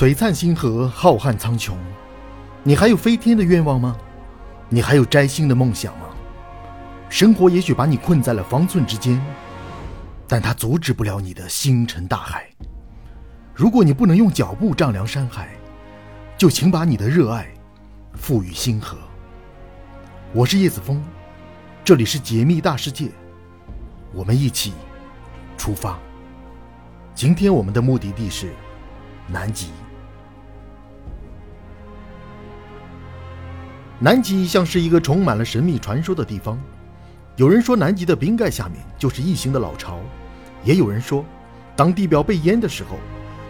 璀璨星河，浩瀚苍穹，你还有飞天的愿望吗？你还有摘星的梦想吗？生活也许把你困在了方寸之间，但它阻止不了你的星辰大海。如果你不能用脚步丈量山海，就请把你的热爱赋予星河。我是叶子峰，这里是解密大世界，我们一起出发。今天我们的目的地是南极。南极像是一个充满了神秘传说的地方。有人说，南极的冰盖下面就是异形的老巢；也有人说，当地表被淹的时候，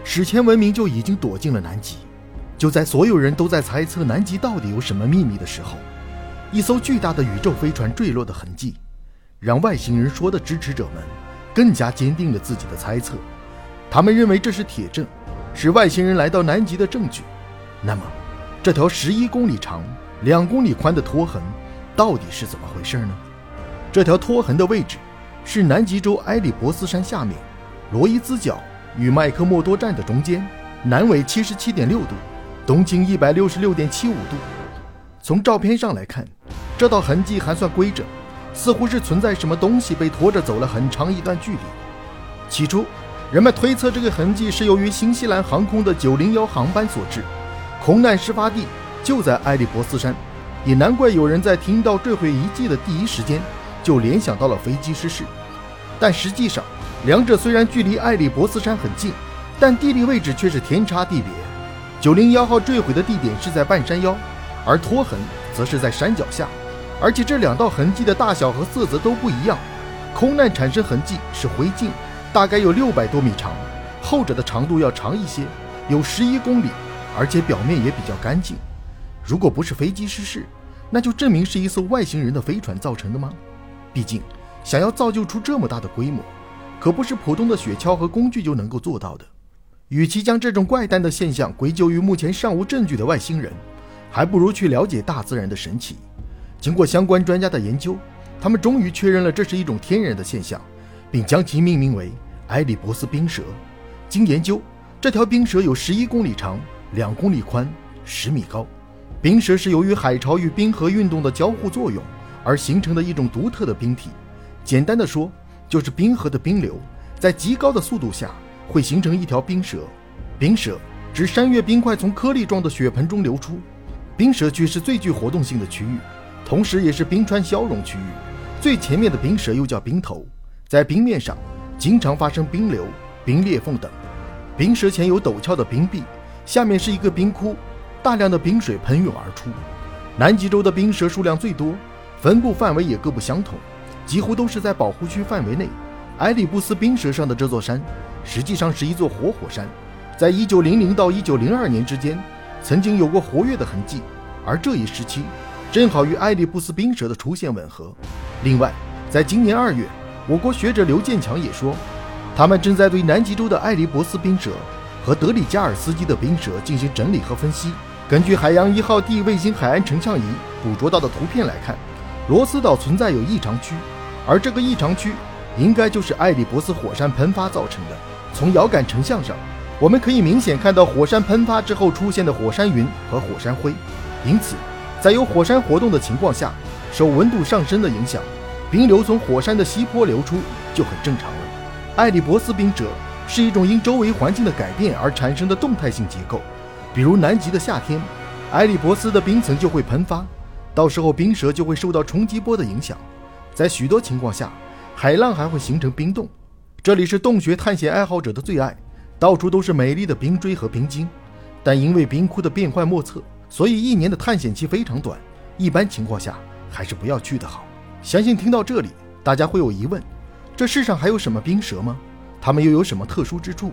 史前文明就已经躲进了南极。就在所有人都在猜测南极到底有什么秘密的时候，一艘巨大的宇宙飞船坠落的痕迹，让外星人说的支持者们更加坚定了自己的猜测。他们认为这是铁证，是外星人来到南极的证据。那么，这条十一公里长、两公里宽的拖痕到底是怎么回事呢？这条拖痕的位置是南极洲埃里伯斯山下面，罗伊兹角与麦克默多站的中间，南纬七十七点六度，东经一百六十六点七五度。从照片上来看，这道痕迹还算规整，似乎是存在什么东西被拖着走了很长一段距离。起初，人们推测这个痕迹是由于新西兰航空的九零幺航班所致，空难事发地就在埃利伯斯山，也难怪有人在听到坠毁遗迹的第一时间。就联想到了飞机失事，但实际上，两者虽然距离艾利伯斯山很近，但地理位置却是天差地别。九零幺号坠毁的地点是在半山腰，而拖痕则是在山脚下，而且这两道痕迹的大小和色泽都不一样。空难产生痕迹是灰烬，大概有六百多米长，后者的长度要长一些，有十一公里，而且表面也比较干净。如果不是飞机失事，那就证明是一艘外星人的飞船造成的吗？毕竟，想要造就出这么大的规模，可不是普通的雪橇和工具就能够做到的。与其将这种怪诞的现象归咎于目前尚无证据的外星人，还不如去了解大自然的神奇。经过相关专家的研究，他们终于确认了这是一种天然的现象，并将其命名为埃里伯斯冰蛇。经研究，这条冰蛇有十一公里长、两公里宽、十米高。冰蛇是由于海潮与冰河运动的交互作用。而形成的一种独特的冰体，简单的说，就是冰河的冰流在极高的速度下会形成一条冰蛇。冰蛇指山岳冰块从颗粒状的雪盆中流出。冰蛇区是最具活动性的区域，同时也是冰川消融区域。最前面的冰蛇又叫冰头，在冰面上经常发生冰流、冰裂缝等。冰蛇前有陡峭的冰壁，下面是一个冰窟，大量的冰水喷涌而出。南极洲的冰蛇数量最多。分布范围也各不相同，几乎都是在保护区范围内。埃里布斯冰蛇上的这座山，实际上是一座活火山，在一九零零到一九零二年之间，曾经有过活跃的痕迹，而这一时期正好与埃里布斯冰蛇的出现吻合。另外，在今年二月，我国学者刘建强也说，他们正在对南极洲的埃里伯斯冰蛇和德里加尔斯基的冰蛇进行整理和分析。根据海洋一号 D 卫星海岸成像仪捕捉到的图片来看。罗斯岛存在有异常区，而这个异常区应该就是艾利伯斯火山喷发造成的。从遥感成像上，我们可以明显看到火山喷发之后出现的火山云和火山灰。因此，在有火山活动的情况下，受温度上升的影响，冰流从火山的西坡流出就很正常了。艾利伯斯冰褶是一种因周围环境的改变而产生的动态性结构，比如南极的夏天，埃利伯斯的冰层就会喷发。到时候冰蛇就会受到冲击波的影响，在许多情况下，海浪还会形成冰洞。这里是洞穴探险爱好者的最爱，到处都是美丽的冰锥和冰晶。但因为冰窟的变幻莫测，所以一年的探险期非常短，一般情况下还是不要去的好。相信听到这里，大家会有疑问：这世上还有什么冰蛇吗？它们又有什么特殊之处？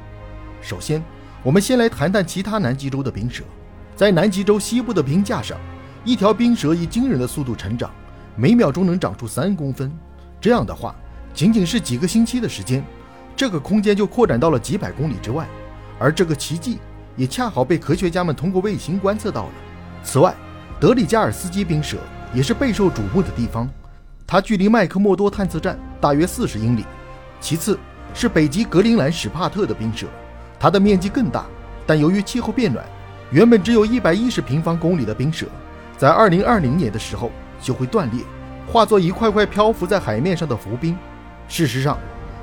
首先，我们先来谈谈其他南极洲的冰蛇，在南极洲西部的冰架上。一条冰蛇以惊人的速度成长，每秒钟能长出三公分。这样的话，仅仅是几个星期的时间，这个空间就扩展到了几百公里之外。而这个奇迹也恰好被科学家们通过卫星观测到了。此外，德里加尔斯基冰蛇也是备受瞩目的地方，它距离麦克默多探测站大约四十英里。其次是北极格陵兰史帕特的冰蛇，它的面积更大，但由于气候变暖，原本只有一百一十平方公里的冰舌，在二零二零年的时候就会断裂，化作一块块漂浮在海面上的浮冰。事实上，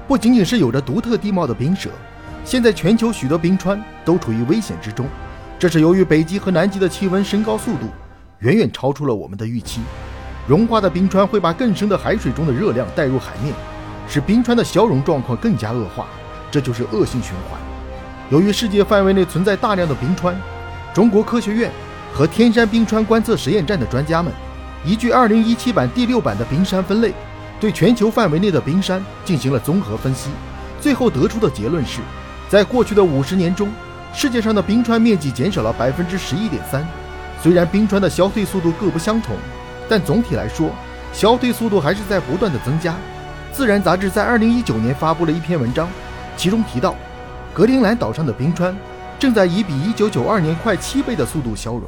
不仅仅是有着独特地貌的冰舌，现在全球许多冰川都处于危险之中。这是由于北极和南极的气温升高速度远远超出了我们的预期，融化的冰川会把更深的海水中的热量带入海面，使冰川的消融状况更加恶化，这就是恶性循环。由于世界范围内存在大量的冰川，中国科学院和天山冰川观测实验站的专家们依据2017版第六版的冰山分类，对全球范围内的冰山进行了综合分析，最后得出的结论是，在过去的五十年中。世界上的冰川面积减少了百分之十一点三，虽然冰川的消退速度各不相同，但总体来说，消退速度还是在不断的增加。自然杂志在二零一九年发布了一篇文章，其中提到，格陵兰岛上的冰川正在以比一九九二年快七倍的速度消融。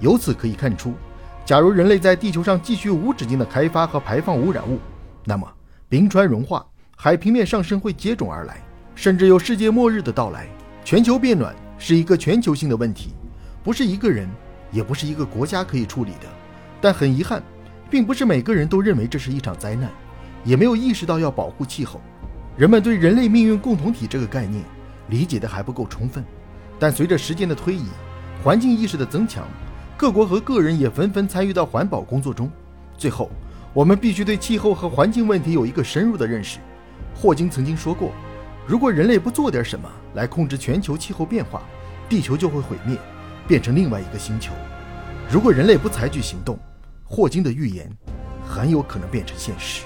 由此可以看出，假如人类在地球上继续无止境的开发和排放污染物，那么冰川融化、海平面上升会接踵而来，甚至有世界末日的到来。全球变暖是一个全球性的问题，不是一个人，也不是一个国家可以处理的。但很遗憾，并不是每个人都认为这是一场灾难，也没有意识到要保护气候。人们对人类命运共同体这个概念理解的还不够充分。但随着时间的推移，环境意识的增强，各国和个人也纷纷参与到环保工作中。最后，我们必须对气候和环境问题有一个深入的认识。霍金曾经说过。如果人类不做点什么来控制全球气候变化，地球就会毁灭，变成另外一个星球。如果人类不采取行动，霍金的预言很有可能变成现实。